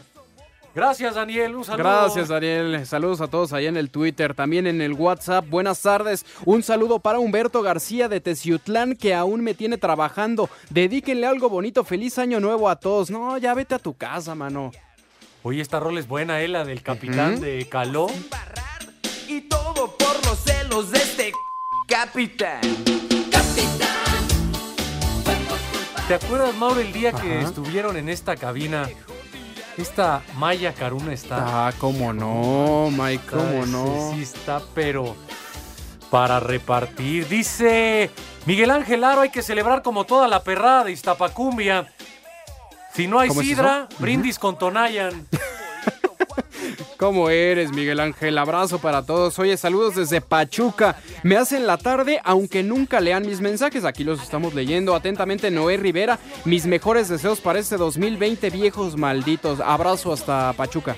Gracias, Daniel. Un saludo. Gracias, Daniel. Saludos a todos allá en el Twitter, también en el WhatsApp. Buenas tardes. Un saludo para Humberto García de Teciutlán, que aún me tiene trabajando. Dedíquenle algo bonito. Feliz año nuevo a todos. No, ya vete a tu casa, mano. Oye, esta rol es buena, ¿eh? La del capitán de Caló. Y todo por los celos de este capitán. ¿Te acuerdas, Mauro, el día que estuvieron en esta cabina? Esta Maya Caruna está. Ah, cómo no, Mike, cómo no. Sí está, pero para repartir. Dice Miguel Ángel Aro, hay que celebrar como toda la perrada de Iztapacumbia. Si no hay ¿Cómo es sidra, brindis con Tonayan. ¿Cómo eres, Miguel Ángel? Abrazo para todos. Oye, saludos desde Pachuca. Me hacen la tarde, aunque nunca lean mis mensajes. Aquí los estamos leyendo. Atentamente, Noé Rivera. Mis mejores deseos para este 2020, viejos malditos. Abrazo hasta Pachuca.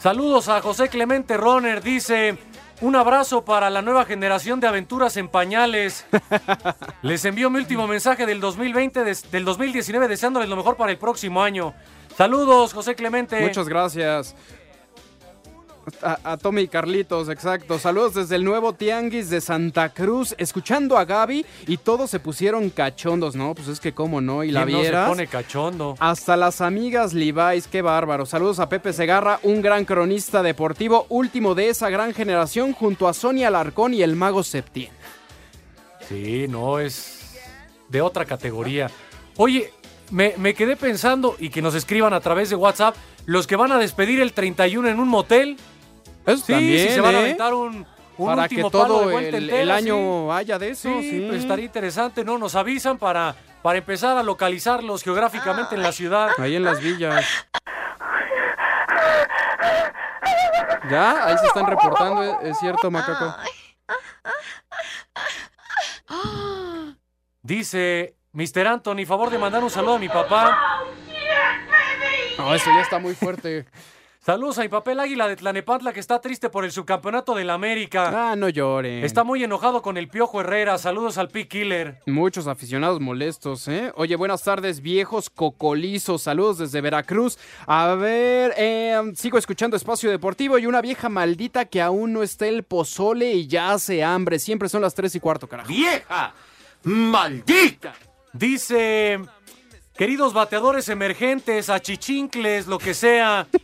Saludos a José Clemente Roner, dice. Un abrazo para la nueva generación de aventuras en pañales. Les envío mi último mensaje del 2020, des- del 2019, deseándoles lo mejor para el próximo año. Saludos, José Clemente. Muchas gracias. A, a Tommy y Carlitos, exacto. Saludos desde el nuevo Tianguis de Santa Cruz, escuchando a Gaby y todos se pusieron cachondos, ¿no? Pues es que cómo no, y la ¿Quién no se vieras. pone cachondo. Hasta las amigas Levi's, qué bárbaro. Saludos a Pepe Segarra, un gran cronista deportivo, último de esa gran generación, junto a Sonia Alarcón y el mago Septién. Sí, no, es de otra categoría. Oye, me, me quedé pensando y que nos escriban a través de WhatsApp los que van a despedir el 31 en un motel. Eso sí, también, si se van a ¿eh? aventar un, un Para último que palo todo de vuelta el- entera, el año sí. haya de eso, Sí, sí. pues estaría interesante, ¿no? Nos avisan para, para empezar a localizarlos geográficamente en la ciudad. Ahí en las villas. Ya, ahí se están reportando, es cierto, Macaco. Dice Mr. Anthony, favor de mandar un saludo a mi papá. No, eso ya está muy fuerte. Saludos a mi papel Águila de Tlanepantla que está triste por el subcampeonato del América. Ah, no lloren. Está muy enojado con el Piojo Herrera. Saludos al P Killer. Muchos aficionados molestos, ¿eh? Oye, buenas tardes, viejos cocolizos. Saludos desde Veracruz. A ver, eh, sigo escuchando Espacio Deportivo y una vieja maldita que aún no está el pozole y ya hace hambre. Siempre son las tres y cuarto, carajo. ¡Vieja! ¡Maldita! Dice, queridos bateadores emergentes, achichincles, lo que sea.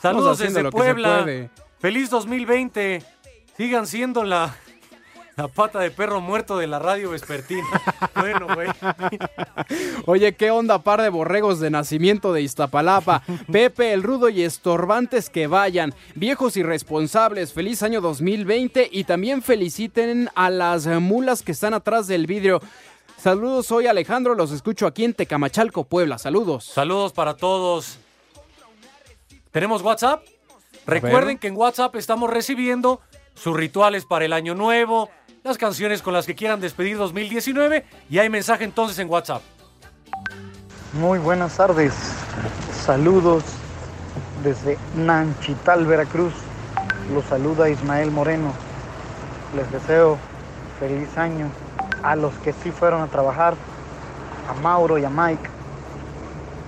Saludos desde lo que se Puebla. puede. Feliz 2020. Sigan siendo la, la pata de perro muerto de la radio vespertina. bueno, güey. Oye, ¿qué onda, par de borregos de nacimiento de Iztapalapa? Pepe, el rudo y estorbantes que vayan. Viejos irresponsables, feliz año 2020 y también feliciten a las mulas que están atrás del vidrio. Saludos, soy Alejandro, los escucho aquí en Tecamachalco, Puebla. Saludos. Saludos para todos. ¿Tenemos WhatsApp? Recuerden que en WhatsApp estamos recibiendo sus rituales para el año nuevo, las canciones con las que quieran despedir 2019 y hay mensaje entonces en WhatsApp. Muy buenas tardes. Saludos desde Nanchital, Veracruz. Los saluda Ismael Moreno. Les deseo feliz año a los que sí fueron a trabajar, a Mauro y a Mike.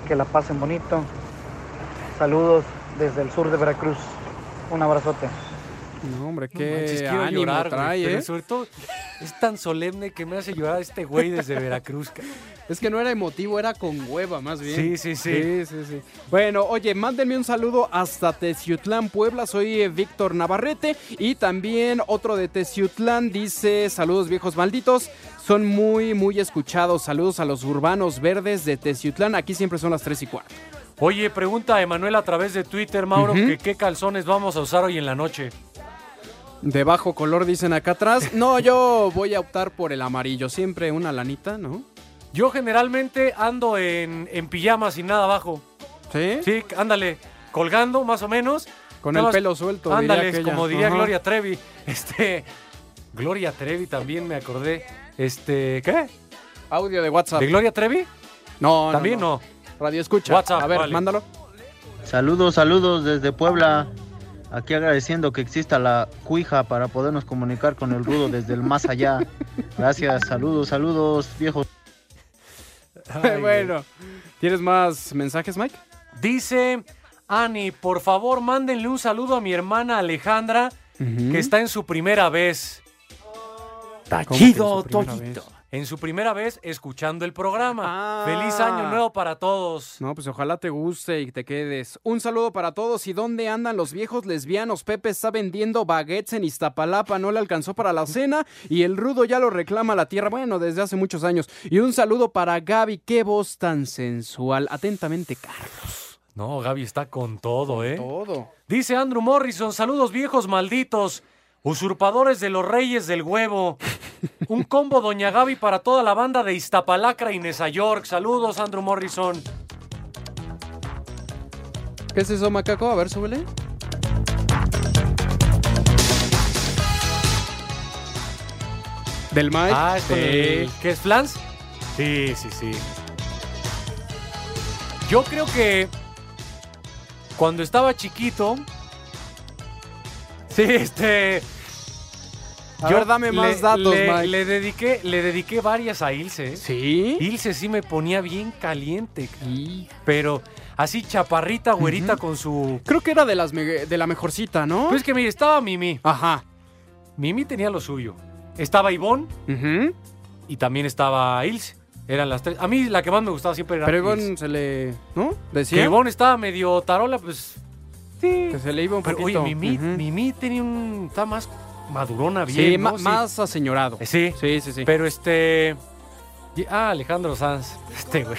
Que la pasen bonito. Saludos desde el sur de Veracruz. Un abrazote. No, hombre, No qué manches, quiero ánimo llorar, trae, pero ¿eh? sobre todo es tan solemne que me hace llorar este güey desde Veracruz. Es que no era emotivo, era con hueva, más bien. Sí, sí, sí. Sí, sí, sí. Bueno, oye, mándenme un saludo hasta Teciutlán, Puebla. Soy eh, Víctor Navarrete. Y también otro de Teciutlán dice: Saludos, viejos malditos. Son muy, muy escuchados. Saludos a los urbanos verdes de Teciutlán. Aquí siempre son las 3 y cuarto. Oye, pregunta a Emanuel a través de Twitter, Mauro, que qué calzones vamos a usar hoy en la noche. De bajo color dicen acá atrás. No, yo voy a optar por el amarillo. Siempre una lanita, ¿no? Yo generalmente ando en, en pijama sin nada abajo. ¿Sí? Sí, ándale, colgando más o menos. Con Nada el pelo suelto, Ándale, como diría Ajá. Gloria Trevi. Este, Gloria Trevi también me acordé. Este, ¿qué? Audio de WhatsApp. ¿De Gloria Trevi? No, no, También no. Radio escucha. WhatsApp, A ver, vale. mándalo. Saludos, saludos desde Puebla. Aquí agradeciendo que exista la cuija para podernos comunicar con el rudo desde el más allá. Gracias, saludos, saludos, viejos. bueno, ¿tienes más mensajes, Mike? Dice Ani, por favor, mándenle un saludo a mi hermana Alejandra, que está en su primera vez. Tachido, Toyito. En su primera vez escuchando el programa. Feliz año nuevo para todos. No, pues ojalá te guste y te quedes. Un saludo para todos. ¿Y dónde andan los viejos lesbianos? Pepe está vendiendo baguettes en Iztapalapa, no le alcanzó para la cena y el rudo ya lo reclama la tierra, bueno, desde hace muchos años. Y un saludo para Gaby, qué voz tan sensual. Atentamente, Carlos. No, Gaby está con todo, ¿eh? Todo. Dice Andrew Morrison, saludos viejos malditos, usurpadores de los reyes del huevo. Un combo Doña Gaby para toda la banda de Iztapalacra y Nesa York. Saludos, Andrew Morrison. ¿Qué es eso, macaco? A ver, súbele. ¿Del Mike? Ah, es con Sí. el- ¿Qué es Flans? Sí, sí, sí. Yo creo que cuando estaba chiquito. Sí, este. A ver, dame más datos, le, Mike. Le dediqué, le dediqué varias a Ilse. ¿eh? ¿Sí? Ilse sí me ponía bien caliente. Pero así chaparrita, güerita con su. Creo que era de, las de la mejorcita, ¿no? Pues que mire, estaba Mimi. Ajá. Mimi tenía lo suyo. Estaba Ivonne y también estaba Ilse. Eran las tres. A mí la que más me gustaba siempre era Pero. Ivonne se le... ¿No? Que Decía Ivonne estaba medio tarola, pues. Sí. que se le iba un Pero poquito. oye, Mimi, Ujú. Mimi tenía un. Está más madurona, bien. Sí, ¿no? más aseñorado. Eh, Sí. Sí, sí, sí. Pero este. Ah, Alejandro Sanz. Este, güey.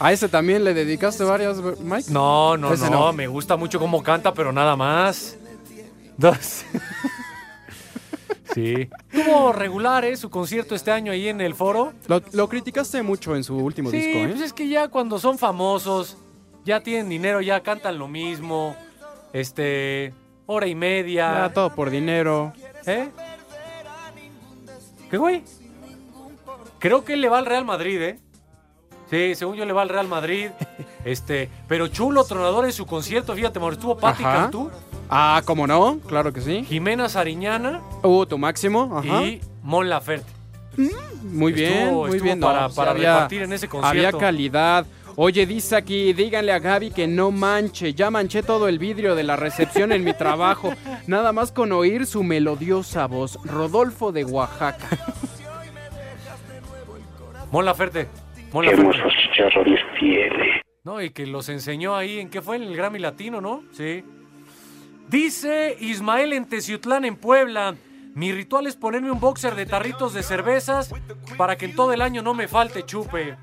¿A ese también le dedicaste varias, Mike? No, no, Ese no, Me gusta mucho cómo canta, pero nada más. Dos. sí. Tuvo regular, ¿eh? Su concierto este año ahí en el foro. Lo, lo criticaste mucho en su último Sí, disco, ¿eh? pues es que ya cuando son famosos, ya tienen dinero, ya cantan lo mismo. Este. Hora y media. Ya, todo por dinero. ¿Eh? ¿Qué güey? Creo que él le va al Real Madrid, ¿eh? Sí, según yo le va al Real Madrid. Este, pero chulo tronador en su concierto, fíjate, Mauro, estuvo Pati Ajá. Cantú, Ah, ¿cómo no? Claro que sí. Jimena Sariñana Uh, tu máximo. Ajá. y Mon Laferte. Muy bien, muy estuvo bien. para- No, para repartir en ese concierto. Había calidad. Oye, dice aquí, díganle a Gaby que no manche. Ya manché todo el vidrio de la recepción en mi trabajo. Nada más con oír su melodiosa voz. Rodolfo de Oaxaca. Mon Laferte. Mon Qué hermosos chicharrones tiene. No, y que los enseñó ahí, ¿en qué fue? En el Grammy Latino, ¿no? Sí. Dice Ismael en Teciutlán, en Puebla. Mi ritual es ponerme un boxer de tarritos de cervezas para que en todo el año no me falte chupe.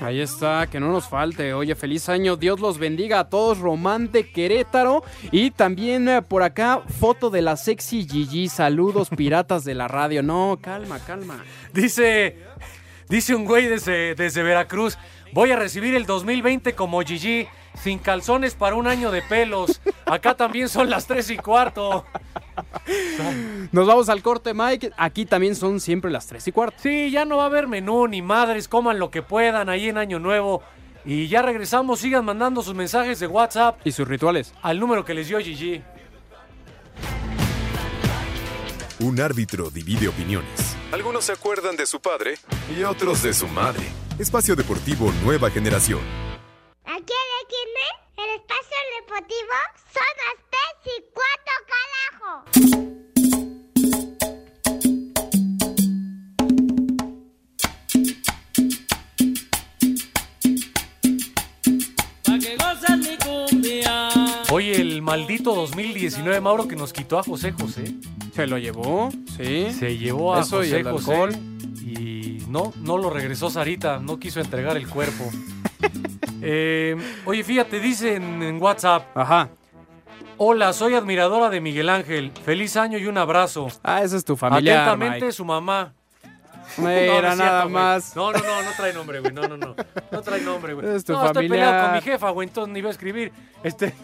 Ahí está, que no nos falte. Oye, feliz año. Dios los bendiga a todos. Román de Querétaro. Y también eh, por acá, foto de la sexy Gigi. Saludos, piratas de la radio. No, calma, calma. Dice, dice un güey desde, desde Veracruz, voy a recibir el 2020 como Gigi, sin calzones para un año de pelos. Acá también son las 3 y cuarto. Nos vamos al corte, Mike. Aquí también son siempre las 3 y cuarto. Sí, ya no va a haber menú ni madres, coman lo que puedan ahí en Año Nuevo. Y ya regresamos, sigan mandando sus mensajes de WhatsApp Y sus rituales. al número que les dio Gigi. Un árbitro divide opiniones. Algunos se acuerdan de su padre y otros de su madre. Espacio Deportivo Nueva Generación. Maldito 2019, Mauro, que nos quitó a José José. Se lo llevó, sí. Se llevó a Eso y José el José. alcohol. Y no, no lo regresó Sarita, no quiso entregar el cuerpo. Eh, oye, fíjate, dicen en WhatsApp. Ajá. Hola, soy admiradora de Miguel Ángel. Feliz año y un abrazo. Ah, esa es tu familiar, Atentamente, Mike. su mamá. No era es nada más. No, no, no, no trae nombre, güey. No, no, no. No trae nombre, güey. Es tu no, estoy peleado con mi jefa, güey. Entonces ni iba a escribir. Este.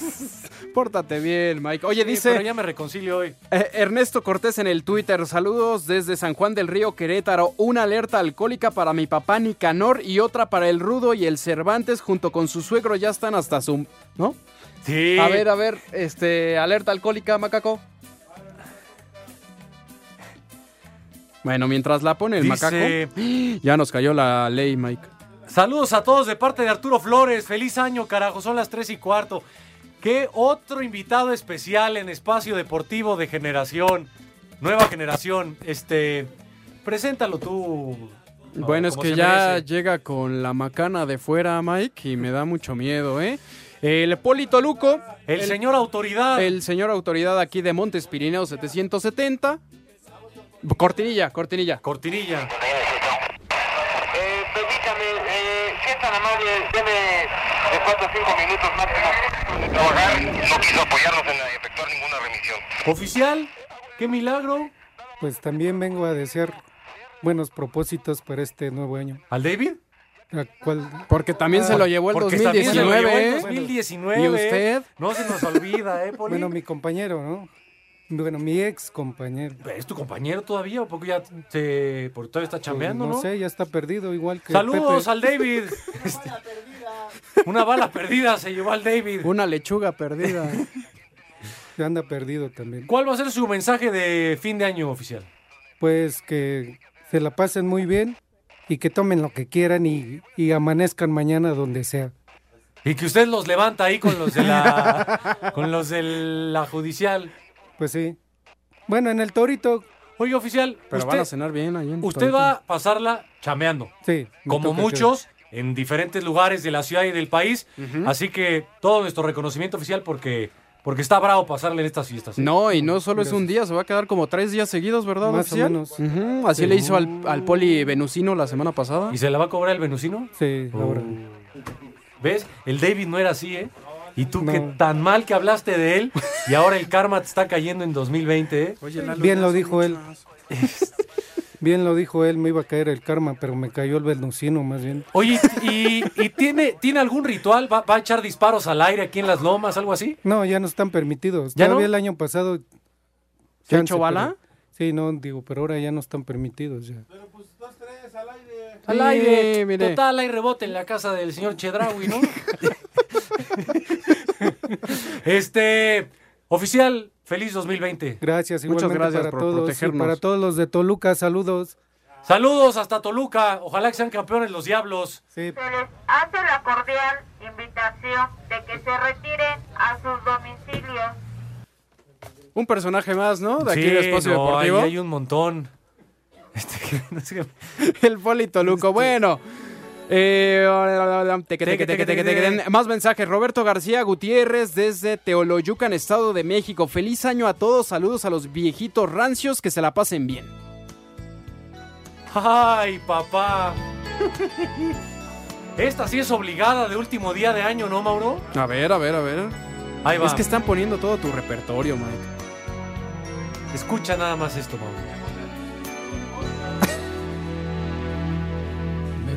Pórtate bien, Mike. Oye, Sí, dice Pero ya me reconcilio hoy. eh, Ernesto Cortés en el Twitter. Saludos desde San Juan del Río Querétaro. Una alerta alcohólica para mi papá Nicanor y otra para el Rudo y el Cervantes junto con su suegro. Ya están hasta su... ¿No? Sí. A ver, a ver, este, alerta alcohólica, macaco. Bueno, mientras la pone el Dice- macaco, ya nos cayó la ley, Mike. Saludos a todos de parte de Arturo Flores. Feliz año, carajo. Son las 3 y cuarto. Qué otro invitado especial en Espacio Deportivo de Generación. Nueva generación. Este. Preséntalo tú. Bueno, es como que se ya merece. llega con la macana de fuera, Mike, y me da mucho miedo, ¿eh? El Polito Luco. El, señor autoridad. El señor autoridad aquí de Montes Pirineos 770. Cortinilla, cortinilla. Cortinilla. Eh, permítame, eh, si es tan amable, deme de 4 a 5 minutos máximo trabajar. No quiso apoyarnos en efectuar ninguna remisión. Oficial, qué milagro. Pues también vengo a desear buenos propósitos para este nuevo año. ¿Al David? ¿A cuál? Porque también se lo llevó el Porque también se lo 2019, llevó el ¿eh? 2019. ¿Y usted? No se nos olvida, ¿eh, Poli? Bueno, mi compañero, ¿no? Bueno, mi ex compañero. ¿Es tu compañero todavía o porque ya se, porque todavía está chambeando, Pues no? sé, ya está perdido igual que Saludos Pepe. al David. Este, una bala perdida se llevó al David. Una lechuga perdida. Ya anda perdido también. ¿Cuál va a ser su mensaje de fin de año oficial? Pues que se la pasen muy bien y que tomen lo que quieran y, y amanezcan mañana donde sea. Y que usted los levanta ahí con los de la con los de la judicial. Pues sí. Bueno, en el Torito. Oye, oficial, Pero usted, van a cenar bien ahí en usted Torito. va a pasarla chameando. Sí. como muchos en diferentes lugares de la ciudad y del país. Así que todo nuestro reconocimiento oficial porque, porque está bravo pasarle en estas fiestas. ¿eh? No, y no solo es un día, se va a quedar como tres días seguidos, ¿verdad, Más o menos. Así Sí. le hizo al, al poli venusino la semana pasada. ¿Y se la va a cobrar el venusino? Sí, ahora. ¿Ves? El David no era así, ¿eh? Y tú No. que tan mal que hablaste de él y ahora el karma te está cayendo en 2020, ¿eh? Bien lo dijo él. Bien lo dijo él, me iba a caer el karma, pero me cayó el venusino más bien. Oye, ¿y, y tiene, tiene algún ritual? ¿Va, va a echar disparos al aire aquí en las lomas, algo así? No, ya no están permitidos. ¿Ya Todavía no? el año pasado. ¿Se ha hecho bala? pero- sí, no, digo, pero ahora ya no están permitidos ya. Al Sí, aire. mire. Total, hay rebote en la casa del señor Chedraui, ¿no? este, oficial, feliz 2020. Gracias, Muchas igualmente gracias para por todos. y protegernos. para todos los de Toluca, saludos. Saludos hasta Toluca. Ojalá que sean campeones los diablos. Sí. Se les hace la cordial invitación de que se retiren a sus domicilios. Un personaje más, ¿no? De aquí Sí, del Espacio no, Deportivo. ahí hay un montón. Este, que- no sé qué- El Polito Luco. Bueno. Eh. Más mensajes. Roberto García Gutiérrez desde Teoloyucan, Estado de México. Feliz año a todos. Saludos a los viejitos rancios. Que se la pasen bien. Ay, papá. Esta sí es obligada de último día de año, ¿no, Mauro? A ver, a ver, a ver. Ahí va. Es que están poniendo todo tu repertorio, Mike. Escucha nada más esto, Mauro.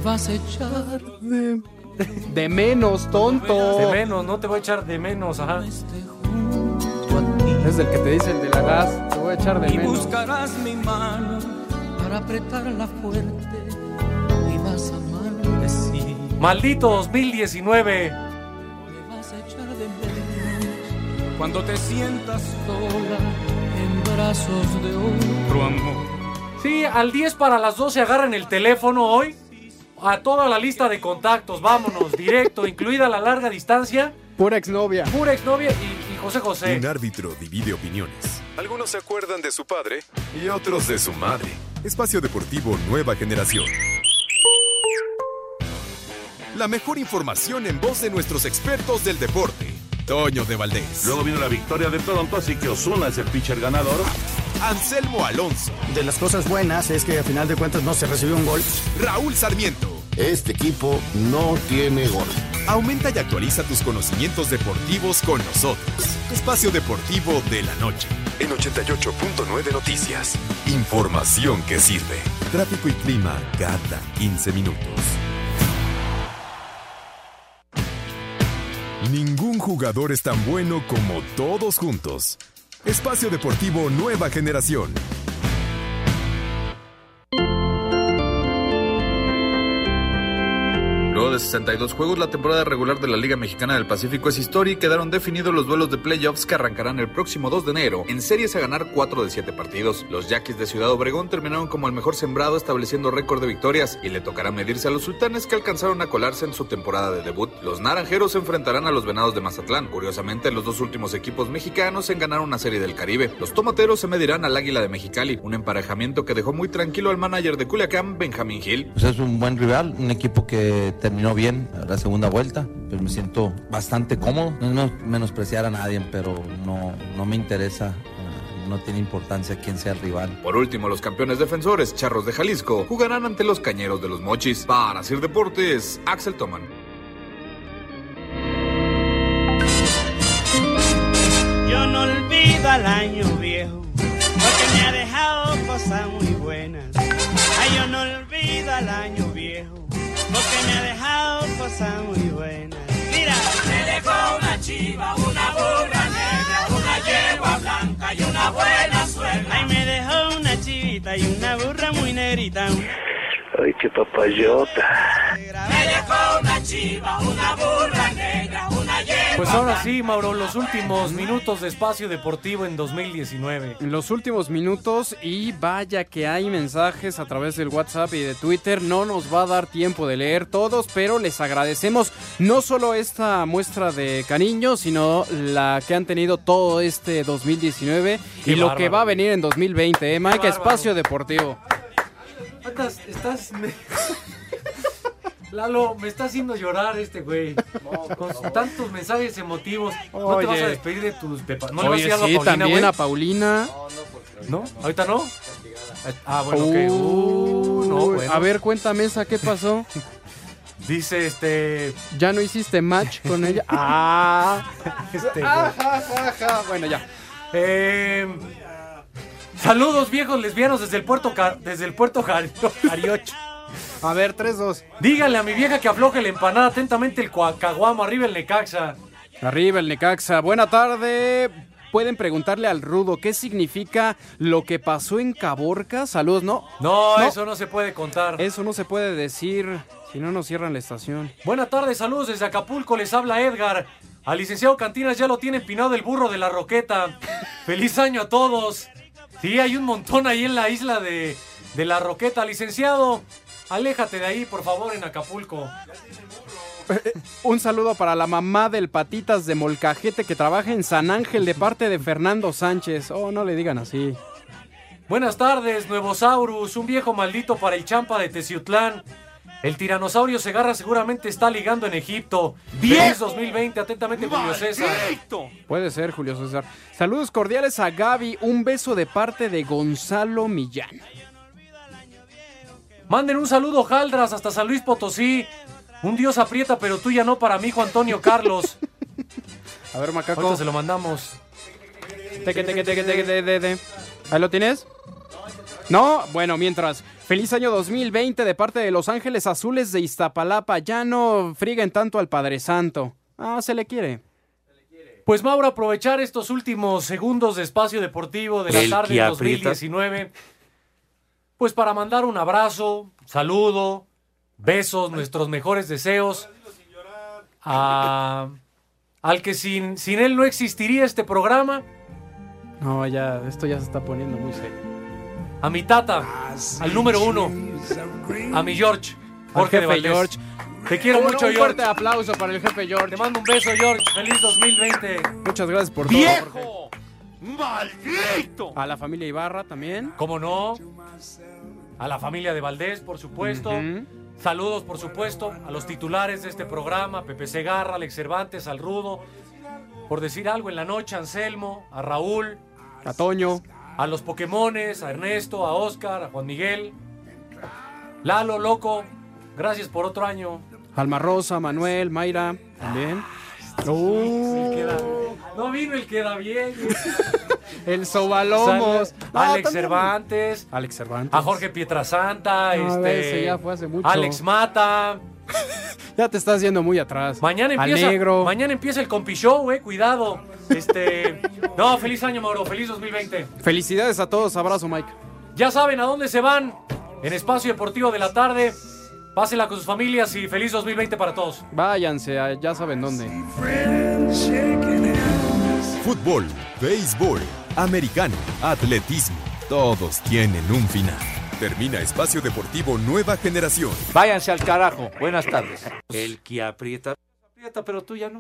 Vas a echar de, de menos, tonto. De menos, no te voy a echar de menos, ajá. Es el que te dice el de la gas. Te voy a echar de y menos. buscarás mi mano para apretarla fuerte y vas a maldecir. Maldito 2019. Me vas a echar de menos cuando te sientas sola en brazos de otro amor. Sí, al 10 para las 12 agarren el teléfono hoy. A toda la lista de contactos, vámonos, directo, incluida la larga distancia. Pura exnovia. Pura exnovia y, y José José. Un árbitro divide opiniones. Algunos se acuerdan de su padre y otros de su madre. Espacio Deportivo Nueva Generación. La mejor información en voz de nuestros expertos del deporte. Toño de Valdés. Luego vino la victoria de Toronto, así que Osuna es el pitcher ganador. Anselmo Alonso. De las cosas buenas es que a final de cuentas no se recibió un gol. Raúl Sarmiento. Este equipo no tiene gol. Aumenta y actualiza tus conocimientos deportivos con nosotros. Espacio Deportivo de la Noche. En 88.9 Noticias. Información que sirve. Tráfico y clima cada 15 minutos. Ningún jugador es tan bueno como todos juntos. Espacio Deportivo Nueva Generación. Luego de 62 juegos, la temporada regular de la Liga Mexicana del Pacífico es historia y quedaron definidos los duelos de playoffs que arrancarán el próximo 2 de enero, en series a ganar 4 de 7 partidos. Los Yaquis de Ciudad Obregón terminaron como el mejor sembrado estableciendo récord de victorias y le tocará medirse a los sultanes que alcanzaron a colarse en su temporada de debut. Los naranjeros se enfrentarán a los venados de Mazatlán. Curiosamente, los dos últimos equipos mexicanos en ganar una serie del Caribe. Los tomateros se medirán al Águila de Mexicali, un emparejamiento que dejó muy tranquilo al manager de Culiacán, Benjamín Gil. Pues es un buen rival, un equipo que terminó bien la segunda vuelta, pero me siento bastante cómodo. No es menos- menospreciar a nadie, pero no, no me interesa, eh, no tiene importancia quién sea el rival. Por último, los campeones defensores, Charros de Jalisco, jugarán ante los Cañeros de los Mochis. Para Sir Deportes, Axel Toman. Yo no olvido al año viejo, porque me ha dejado cosas muy buenas. Ay, yo no olvido al año viejo, porque me ha dejado cosas muy buenas. Mira, me dejó una chiva, una burra negra, una yegua blanca y una buena suegra. Ay, me dejó una chivita y una burra muy negrita. Ay, qué papayota. Me dejó una chiva, una burra negra, Pues ahora sí, Mauro, los últimos minutos de espacio deportivo en 2019. En los últimos minutos y vaya que hay mensajes a través del WhatsApp y de Twitter. No nos va a dar tiempo de leer todos, pero les agradecemos no solo esta muestra de cariño, sino la que han tenido todo este 2019 Qué y lo que va a venir en 2020, ¿eh, Mike? Espacio Deportivo. Estás, estás- Lalo, me está haciendo llorar este güey. Con tantos mensajes emotivos. No te vas Oye. a despedir de tus... de pa- ¿No le vas a Oye, decir sí, a Paulina, también güey? a Paulina. ¿No? ¿Ahorita no? Ah, bueno, ok. Uh, no, bueno. A ver, cuéntame esa, ¿qué pasó? Dice este... ¿Ya no hiciste match con ella? Ah. Este, Ah, ja, ja, ja. Bueno, ya. Eh, saludos viejos lesbianos desde el puerto desde el puerto Jarioch. A ver, 3-2. Dígale a mi vieja que afloje la empanada atentamente el cua- caguamo arriba el Necaxa. Arriba el Necaxa. Buena tarde. pueden preguntarle al Rudo qué significa lo que pasó en Caborca. Saludos, ¿no? No, eso no se puede contar. Eso no se puede decir, si no nos cierran la estación. Buenas tardes, saludos desde Acapulco, les habla Edgar. Al licenciado Cantinas ya lo tiene empinado el burro de la roqueta. Feliz año a todos. Sí, hay un montón ahí en la isla de, de la roqueta. Licenciado, aléjate de ahí, por favor, en Acapulco. Un saludo para la mamá del Patitas de Molcajete que trabaja en San Ángel de parte de Fernando Sánchez. Oh, no le digan así. Buenas tardes, Nuevosaurus, un viejo maldito para el champa de Teciutlán. El tiranosaurio Segarra seguramente está ligando en Egipto. ¡Feliz 2020! Atentamente, Julio César. Puede ser, Julio César. Saludos cordiales a Gaby. Un beso de parte de Gonzalo Millán. Manden un saludo, Jaldras, hasta San Luis Potosí. Un dios aprieta, pero tú ya no para mi hijo Antonio Carlos. A ver, macaco. Ahorita se lo mandamos. Teque, teque, teque, teque, te, te, te. ¿Ahí lo tienes? No, bueno, mientras. Feliz año 2020 de parte de Los Ángeles Azules de Iztapalapa. Ya no friguen tanto al Padre Santo. Ah, se le quiere. Pues Mauro, aprovechar estos últimos segundos de espacio deportivo de la El tarde de aprieta. 2019. Pues para mandar un abrazo, saludo, besos, nuestros mejores deseos a- al que sin, sin él no existiría este programa, No, ya, esto ya se está poniendo muy serio. a mi tata, al número uno, a mi George, Al Jorge de jefe Valdés. George. Te quiero Un- mucho, un George. fuerte aplauso para el jefe George. Te mando un beso, George. Feliz 2020. Muchas gracias por todo. ¡Viejo! ¡Maldito! A la familia Ibarra también. ¿Cómo no? A la familia de Valdés, por supuesto. Saludos, por supuesto, a los titulares de este programa, Pepe Segarra, Alex Cervantes, al Rudo. Por decir algo en la noche, Anselmo, a Raúl, A Toño. a los Pokémones, a Ernesto, a Oscar, a Juan Miguel. Lalo, loco, gracias por otro año. Alma Rosa, Manuel, Mayra. También. Uh, No vino el que da bien. el Sobalomos. No, Alex también- Cervantes. Alex Cervantes. A Jorge Pietrasanta, No, este, ese ya fue hace mucho. Alex Mata. Ya te estás yendo muy atrás. Mañana empieza, negro. mañana empieza el compi show, eh, cuidado. Este, no, feliz año, Mauro, feliz 2020. Felicidades a todos. Abrazo, Mike. Ya saben a dónde se van. En Espacio Deportivo de la tarde. Pásenla con sus familias y feliz 2020 para todos. Váyanse, a- ya saben dónde. Fútbol, béisbol, americano, atletismo, todos tienen un final. Termina Espacio Deportivo Nueva Generación. Váyanse al carajo. Buenas tardes. El que aprieta, aprieta, pero tú ya no.